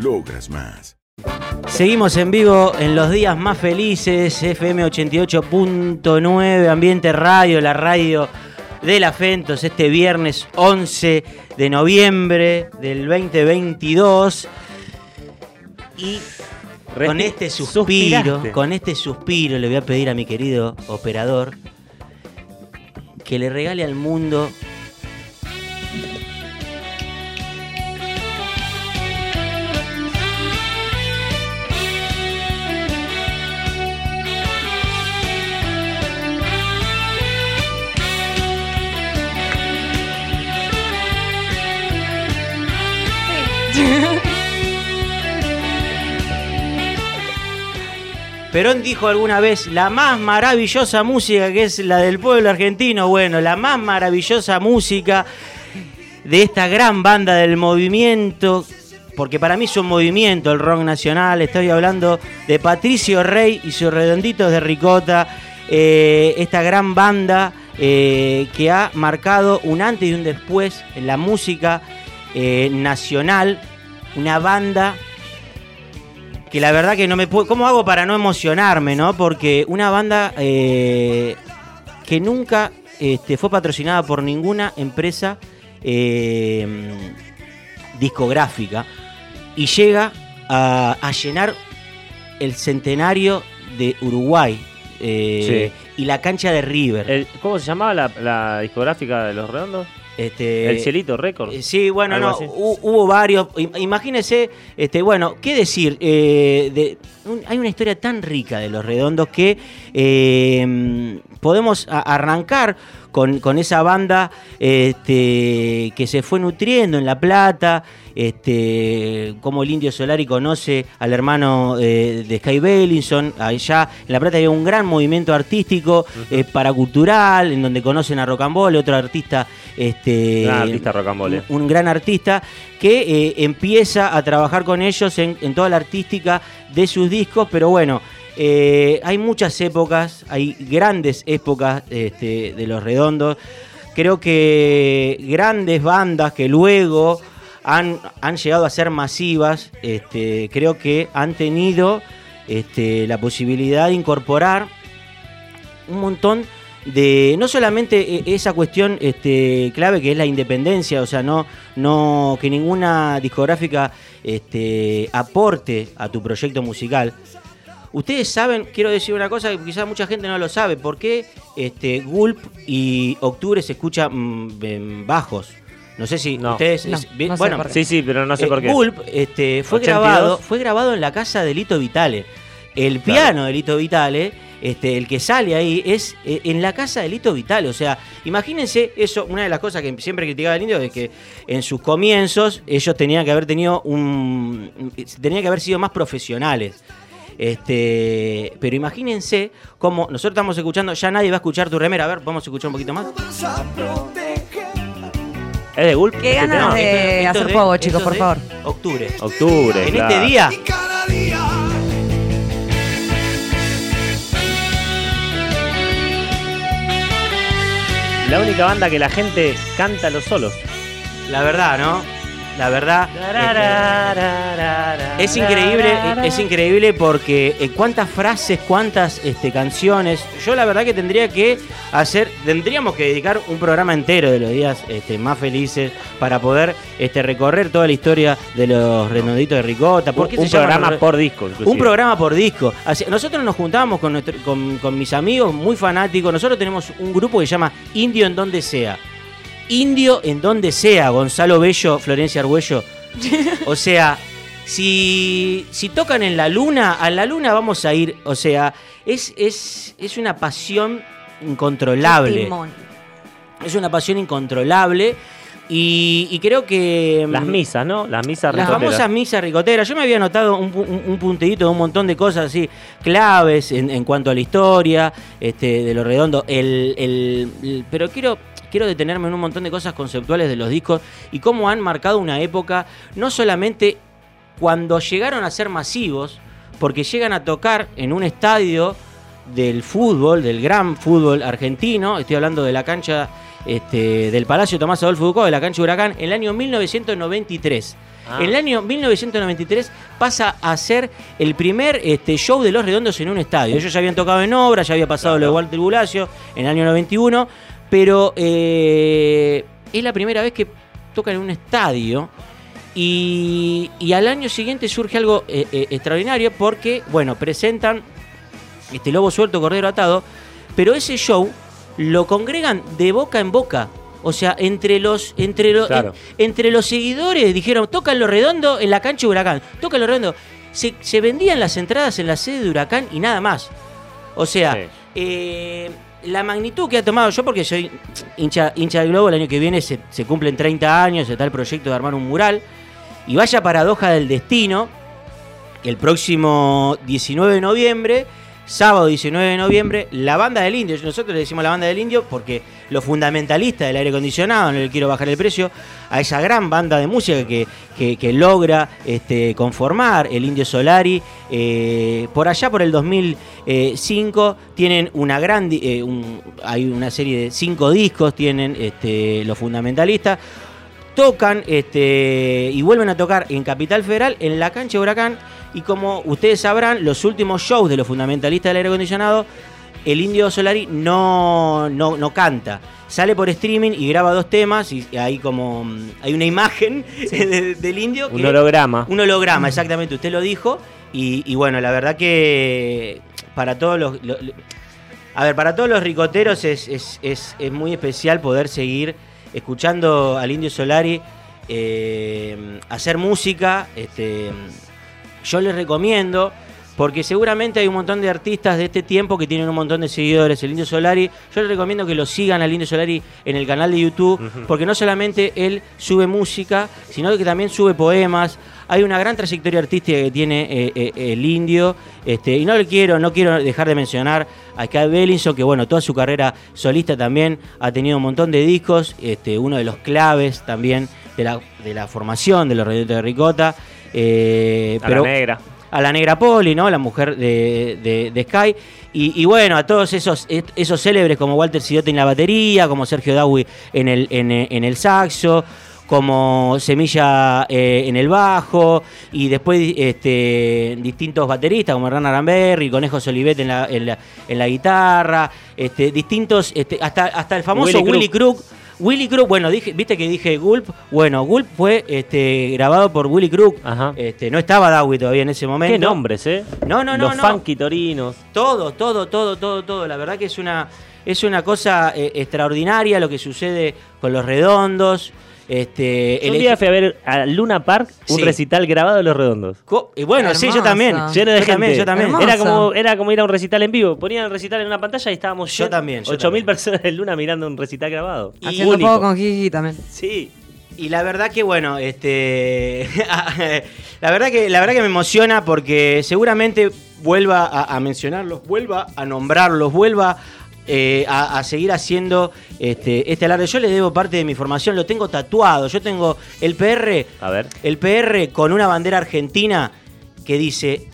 Logras más. Seguimos en vivo en los días más felices, FM 88.9, Ambiente Radio, la radio de la Fentos, este viernes 11 de noviembre del 2022. Y con este suspiro, Suspiraste. con este suspiro le voy a pedir a mi querido operador que le regale al mundo Perón dijo alguna vez, la más maravillosa música que es la del pueblo argentino, bueno, la más maravillosa música de esta gran banda del movimiento, porque para mí es un movimiento el rock nacional, estoy hablando de Patricio Rey y sus redonditos de ricota, eh, esta gran banda eh, que ha marcado un antes y un después en la música eh, nacional, una banda que la verdad que no me puedo. ¿Cómo hago para no emocionarme, no? Porque una banda eh, que nunca este, fue patrocinada por ninguna empresa eh, discográfica y llega a, a llenar el centenario de Uruguay eh, y la cancha de River. El- ¿Cómo se llamaba la, la discográfica de Los Redondos? Este, el Cielito Records. Eh, Sí, bueno, no, hu- hubo varios. Im- Imagínese, este, bueno, ¿qué decir? Eh, de- un- hay una historia tan rica de los redondos que eh, podemos arrancar con, con esa banda este, que se fue nutriendo en La Plata, este, como el Indio Solari conoce al hermano eh, de Sky Bellinson, allá en La Plata había un gran movimiento artístico, eh, paracultural, en donde conocen a Rocambole, otro artista este, Gran artista Rocambole. un, un gran artista que eh, empieza a trabajar con ellos en, en toda la artística de sus discos, pero bueno, eh, hay muchas épocas, hay grandes épocas este, de los redondos. Creo que grandes bandas que luego han, han llegado a ser masivas, este, creo que han tenido este, la posibilidad de incorporar un montón de no solamente eh, esa cuestión este, clave que es la independencia, o sea, no, no que ninguna discográfica aporte a tu proyecto musical. Ustedes saben, quiero decir una cosa que quizás mucha gente no lo sabe, ¿por qué este, Gulp y Octubre se escuchan mm, bajos? No sé si No. ustedes... No, es- bien- no sé bueno. Sí, sí, pero no sé eh, por qué. Gulp este, fue 82. grabado, fue grabado en la casa de Lito Vitale. El piano de Lito Vitale, este, el que sale ahí, es eh, en la casa de Lito Vitale. O sea, imagínense eso, una de las cosas que siempre criticaba el indio es que en sus comienzos ellos tenían que haber tenido un. tenían que haber sido más profesionales. Este, pero imagínense cómo nosotros estamos escuchando, ya nadie va a escuchar tu remera. A ver, vamos a escuchar un poquito más. ¿Es de Gulp? Qué este ganas tema? de- Esto- esto hacer es fuego, chicos, es por de favor. Octubre. Octubre. En claro. este día La única banda que la gente canta los solos. La verdad, ¿no? La verdad. este, es increíble, es increíble porque eh, cuántas frases, cuántas este, canciones. Yo la verdad que tendría que hacer, tendríamos que dedicar un programa entero de los días este, más felices para poder este, recorrer toda la historia de los redonditos de Ricota. ¿Por Un, programa por disco, inclusive. un programa por disco. Así- nosotros nos juntábamos con, nuestro- con, con mis amigos muy fanáticos. Nosotros tenemos un grupo que se llama Indio en donde sea. Indio en donde sea, Gonzalo Bello, Florencia Argüello. O sea, si, si tocan en la luna, a la luna vamos a ir. O sea, es, es, es una pasión incontrolable. Es una pasión incontrolable. Y, y creo que. Las mm, misas, ¿no? Las misas las ricoteras. famosas misas ricoteras. Yo me había notado un, un, un puntillito de un montón de cosas así, claves en, en cuanto a la historia, este, de lo redondo. El, el- el- pero quiero, quiero detenerme en un montón de cosas conceptuales de los discos y cómo han marcado una época, no solamente cuando llegaron a ser masivos, porque llegan a tocar en un estadio del fútbol, del gran fútbol argentino, estoy hablando de la cancha este, del Palacio Tomás Adolfo Ducó, de la cancha Huracán, en el año 1993. Ah. En el año 1993 pasa a ser el primer este, show de Los Redondos en un estadio. Ellos ya habían tocado en obra, ya había pasado lo de Walter Bulacio en el año 91, pero eh, es la primera vez que tocan en un estadio. Y, y al año siguiente surge algo eh, eh, extraordinario porque, bueno, presentan este Lobo Suelto, Cordero Atado, pero ese show lo congregan de boca en boca. O sea, entre los, entre los, Claro. en- entre los seguidores dijeron, tocan lo redondo en la cancha de Huracán, tocan lo redondo. Se, se vendían las entradas en la sede de Huracán y nada más. O sea, Sí. eh, la magnitud que ha tomado yo, porque soy hincha, hincha del Globo, el año que viene se, se cumplen 30 años, está el proyecto de armar un mural. Y vaya paradoja del destino, el próximo 19 de noviembre, sábado 19 de noviembre, la banda del indio, nosotros le decimos la banda del indio porque los fundamentalistas del aire acondicionado, no le quiero bajar el precio, a esa gran banda de música que, que- logra este, conformar el Indio Solari, eh, por allá por el 2005 tienen una gran, eh, hay una serie de cinco discos, tienen este, los fundamentalistas, tocan este, y vuelven a tocar en Capital Federal, en la cancha de Huracán. Y como ustedes sabrán, los últimos shows de los fundamentalistas del aire acondicionado, el Indio Solari no, no, no canta. Sale por streaming y graba dos temas y hay como mm, hay una imagen de- del indio. Un que- holograma. un holograma, exactamente, usted lo dijo. Y, y bueno, la verdad que para todos los. lo- lo- a ver, para todos los ricoteros es, es- es- es muy especial poder seguir escuchando al Indio Solari eh, hacer música. Este, yo les recomiendo, porque seguramente hay un montón de artistas de este tiempo que tienen un montón de seguidores. El Indio Solari, yo les recomiendo que lo sigan al Indio Solari en el canal de YouTube, porque no solamente él sube música, sino que también sube poemas. Hay una gran trayectoria artística que tiene eh, eh, el Indio, este, y no le quiero, no quiero dejar de mencionar a Sky Bellinson, que bueno, toda su carrera solista también ha tenido un montón de discos, este, uno de los claves también de la, de la formación de los Redondos de Ricota. Eh, A la negra. a la negra Poli, ¿no? La mujer de, de- de Sky. Y, y bueno, a todos esos, et- esos célebres como Walter Sidote en la batería, como Sergio Dawi en el, en, el- en el saxo, como Semilla eh, en el bajo, y después este, distintos bateristas como Hernán Aramberri, Conejo Solivet en la, en la, en la guitarra, este, distintos, este, hasta, hasta el famoso Willy Willy Crook. Willy Crook, bueno, dije, viste que dije Gulp, bueno, Gulp fue este, grabado por Willy Crook, Ajá. este, no estaba Dawi todavía en ese momento. ¿Qué nombres, eh? No, no, no, Los no. funky torinos. Todo, todo, todo, todo, todo. La verdad que es una, es una cosa eh, extraordinaria lo que sucede con los redondos. Este, Un el día fui a ver a Luna Park un Sí. recital grabado de Los Redondos. Co- y bueno, sí, yo también. Lleno de yo gente. también, yo también. Era como, era como ir a un recital en vivo. Ponían el recital en una pantalla y estábamos Yo llenos- también, yo 8.000 también. personas en Luna mirando un recital grabado. Y- Haciendo único. poco con Gigi también. Sí. Y la verdad que bueno, este la verdad que la verdad que me emociona porque seguramente vuelva a, a mencionarlos, vuelva a nombrarlos, vuelva eh, a, a seguir haciendo este, este alarde. Yo le debo parte de mi formación, lo tengo tatuado. Yo tengo el PR, A ver. el PR con una bandera argentina que dice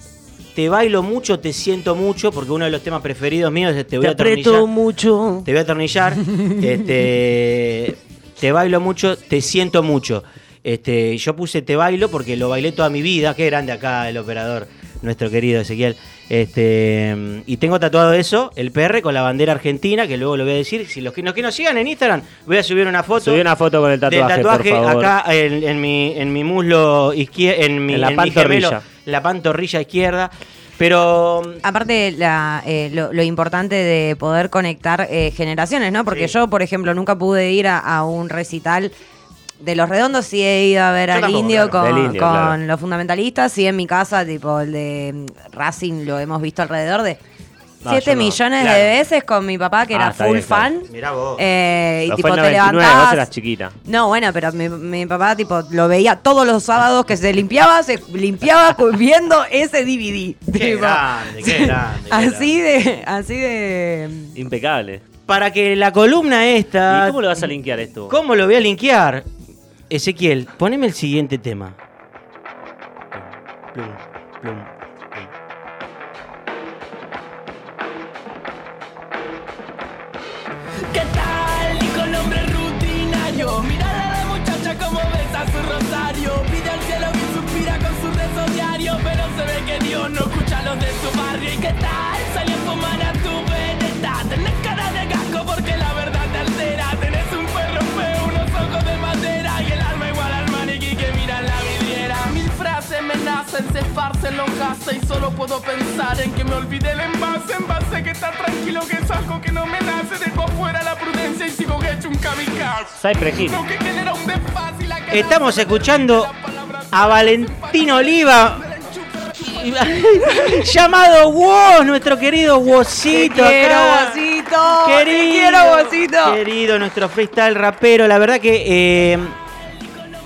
te bailo mucho, te siento mucho, porque uno de los temas preferidos míos es te voy Te a atornillar. aprieto mucho. Te voy a atornillar. este, te bailo mucho, te siento mucho. Este, yo puse Te Bailo porque lo bailé toda mi vida. Qué grande acá el operador, nuestro querido Ezequiel. Este, y tengo tatuado eso, el PR con la bandera argentina, que luego lo voy a decir. Si los que, los que nos sigan en Instagram, voy a subir una foto. Subí una foto con el tatuaje, del tatuaje por favor. acá en, en mi, en mi muslo izquierdo, en mi, En la en mi pantorrilla. gemelo, la pantorrilla izquierda. Pero Aparte, la, eh, lo, lo importante de poder conectar eh, generaciones, ¿no? Porque Sí. yo, por ejemplo, nunca pude ir a, a un recital de los redondos, sí he ido a ver Yo al tampoco, indio claro. con, Del Indio, con claro. los fundamentalistas, sí en mi casa, tipo el de mm, Racing, lo hemos visto alrededor de No, 7 yo no. millones Claro. de veces con mi papá, que Ah, era está full bien, claro. fan. Mirá vos. Eh, y tipo, fue en te 99, levantabas. vos eras chiquita. No, bueno, pero mi, mi papá tipo lo veía todos los sábados que se limpiaba, se limpiaba viendo ese DVD. Qué tipo. grande, qué grande, qué así de, así de. Impecable. para que la columna esta. ¿Y cómo lo vas a linkear esto? ¿Cómo lo voy a linkear? Ezequiel, poneme el siguiente tema. Plum, plum, plum. ¿Qué tal? Y con nombre rutinario. Mira a la muchacha como besa su rosario. Pide al cielo y suspira con su rezo diario. Pero se ve que Dios no escucha a los de su barrio. ¿Y qué tal? Los gases. Y solo puedo pensar en que me olvidé el envase. Envase que está tranquilo, que es algo que no me nace. Dejo fuera la prudencia y sigo hecho un kamikaze. Lo que genera un desfase y la que Estamos escuchando a Valentín Oliva. Llamado Woz, nuestro querido Wozito. Quiero. Wozito, Querido, quiero, Wozito. Querido, nuestro freestyle rapero. La verdad que. eh,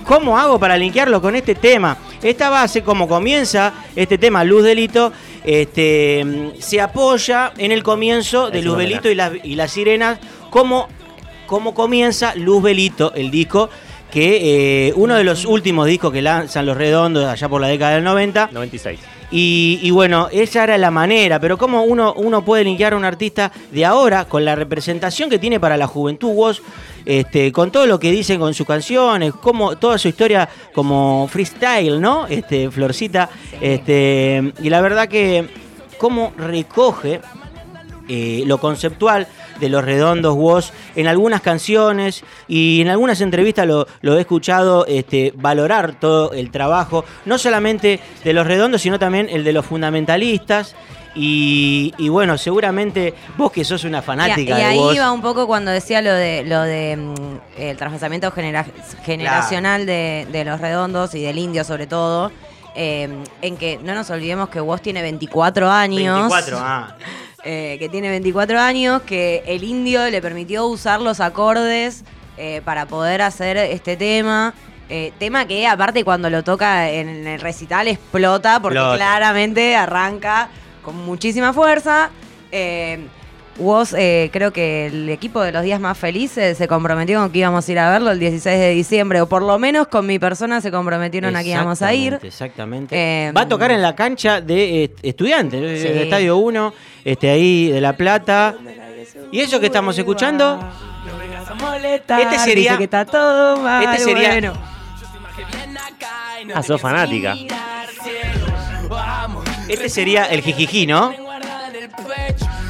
¿Cómo hago para linkearlo con este tema? Esta base, como comienza este tema, Luz Delito, este, se apoya en el comienzo de Luz Delito y las, y las sirenas, como, como comienza Luz Belito, el disco, que eh, uno de los últimos discos que lanzan los redondos allá por la década del 90. 96. Y, bueno, esa era la manera, pero cómo uno, uno puede linkear a un artista de ahora con la representación que tiene para la juventud vos, este, con todo lo que dicen con sus canciones, como toda su historia como freestyle, ¿no? Este, Florcita, este, y la verdad que cómo recoge eh, lo conceptual de los redondos Woz en algunas canciones y en algunas entrevistas lo, lo he escuchado este, valorar todo el trabajo, no solamente de los redondos, sino también el de los fundamentalistas. Y, y bueno, seguramente vos que sos una Y, fanática y de ahí iba un poco cuando decía lo de lo de mm, el transvasamiento genera- generacional de, de los redondos y del indio sobre todo. eh, en que no nos olvidemos que vos tiene 24 años. 24, ah, eh, que tiene 24 años, que el indio le permitió usar los acordes eh, para poder hacer este tema. Eh, tema que aparte cuando lo toca en el recital explota porque claramente arranca con muchísima fuerza. Eh, Woz, eh, creo que el equipo de los días más felices se comprometió con que íbamos a ir a verlo el 16 de diciembre, o por lo menos con mi persona se comprometieron a que íbamos a ir. Exactamente. Eh, Va a tocar en la cancha de eh, estudiantes, Sí. el Estadio 1, este, ahí de La Plata. ¿Y eso que estamos escuchando? Este sería- que está todo mal. este sería- bueno. Ah, sos fanática. Este sería el jijiji, ¿no?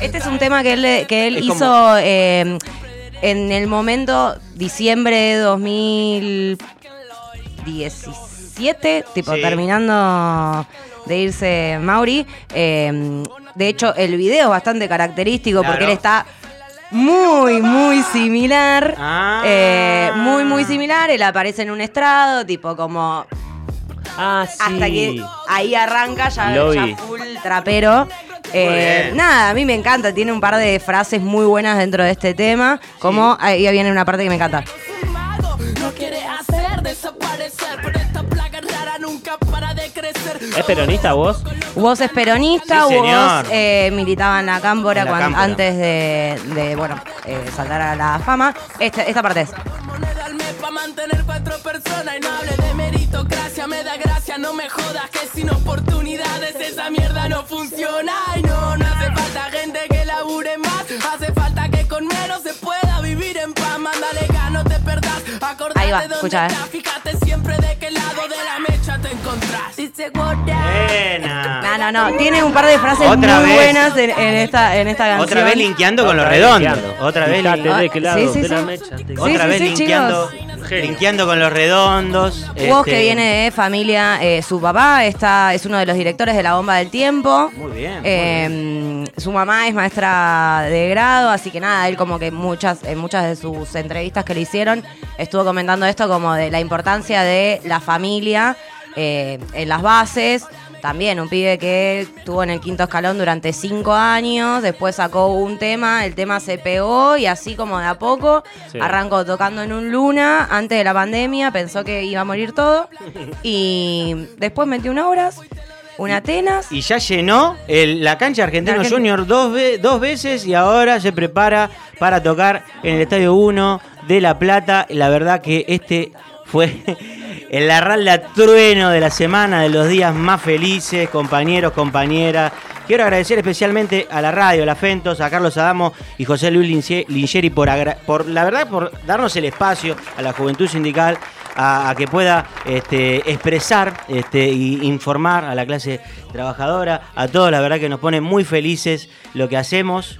Este es un tema que él, que él como- hizo eh, en el momento diciembre de 2017, tipo Sí. terminando de irse Mauri. Eh, de hecho, el video es bastante característico porque él está muy, muy similar. Ah. Eh, muy, muy similar. Él aparece en un estrado, tipo como Ah, sí. hasta que ahí arranca ya, ya full trapero. Eh, nada, a mí me encanta, tiene un par de frases muy buenas dentro de este tema, como ahí viene una parte que me encanta. ¿Es peronista vos? Vos es peronista, Sí, vos eh, militaba en la Cámpora. antes de, de, bueno, eh, saltar a la fama. Esta, esta parte es. Moneda al mes pa' mantener cuatro personas y no hable de meritocracia, me da gracia, no me jodas que sin oportunidades esa mierda no funciona. Y no, no hace falta gente que labure más, hace falta que con menos se pueda vivir en paz, mándale Ahí va, escucha, eh. estás, fíjate si siempre de qué lado de la mecha te encontrás. Y segura. Buena. No, no, no. Tiene un par de frases Otra muy vez. buenas en, en esta, en esta canción. Otra vez linkeando con los Otra vez redondos. linkeando. Otra vez Fíjate lin- de qué lado Sí, sí, de la sí. mecha te- Sí, Otra sí, vez sí, linkeando, chicos. linkeando con los redondos. Vos este, que viene de familia, eh, su papá está, es uno de los directores de La Bomba del Tiempo. Muy bien, muy Eh, Su mamá es maestra de grado, así que nada, él como que muchas, en muchas de sus entrevistas que le hicieron estuvo comentando esto como de la importancia de la familia eh, en las bases. También un pibe que estuvo en el quinto escalón durante cinco años, después sacó un tema, el tema se pegó y así como de a poco Sí. arrancó tocando en un luna antes de la pandemia, pensó que iba a morir todo y después metió una horas, una Atenas. Y ya llenó el- la cancha Argentino La Junior dos, ve- dos veces y ahora se prepara para tocar en el Estadio 1 de La Plata. La verdad que este fue el Larralda Trueno de la semana, de los días más felices, compañeros, compañeras. Quiero agradecer especialmente a la radio, a la Fentos, a Carlos Adamo y José Luis Lingeri por, por la verdad, por darnos el espacio a la juventud sindical a, a que pueda este, expresar este, y informar a la clase trabajadora, a todos, la verdad que nos pone muy felices lo que hacemos.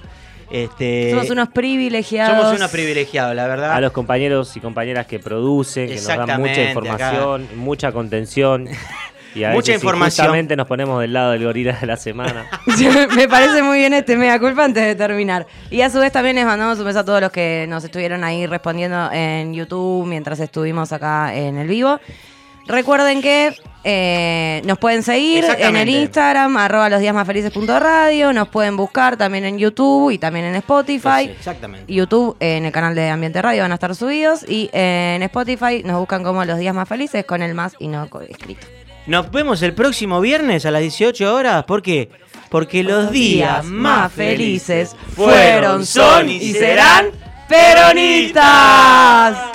Este, Somos unos privilegiados. somos unos privilegiados, la verdad. A los compañeros y compañeras que producen, que nos dan mucha información, mucha contención. Y a Mucha veces información. injustamente nos ponemos del lado del gorila de la semana. Me parece muy bien este mea culpa antes de terminar. Y a su vez también les mandamos un beso a todos los que nos estuvieron ahí respondiendo en YouTube mientras estuvimos acá en el vivo. Recuerden que eh, nos pueden seguir en el. Instagram, arroba los días más felices.radio, nos pueden buscar también en YouTube y también en Spotify. Sí, exactamente. YouTube en el canal de Ambiente Radio van a estar subidos y en Spotify nos buscan como los días más felices con el más y no escrito. Nos vemos el próximo viernes a las 18 horas. ¿Por qué? Porque los días más felices fueron, son y serán peronistas.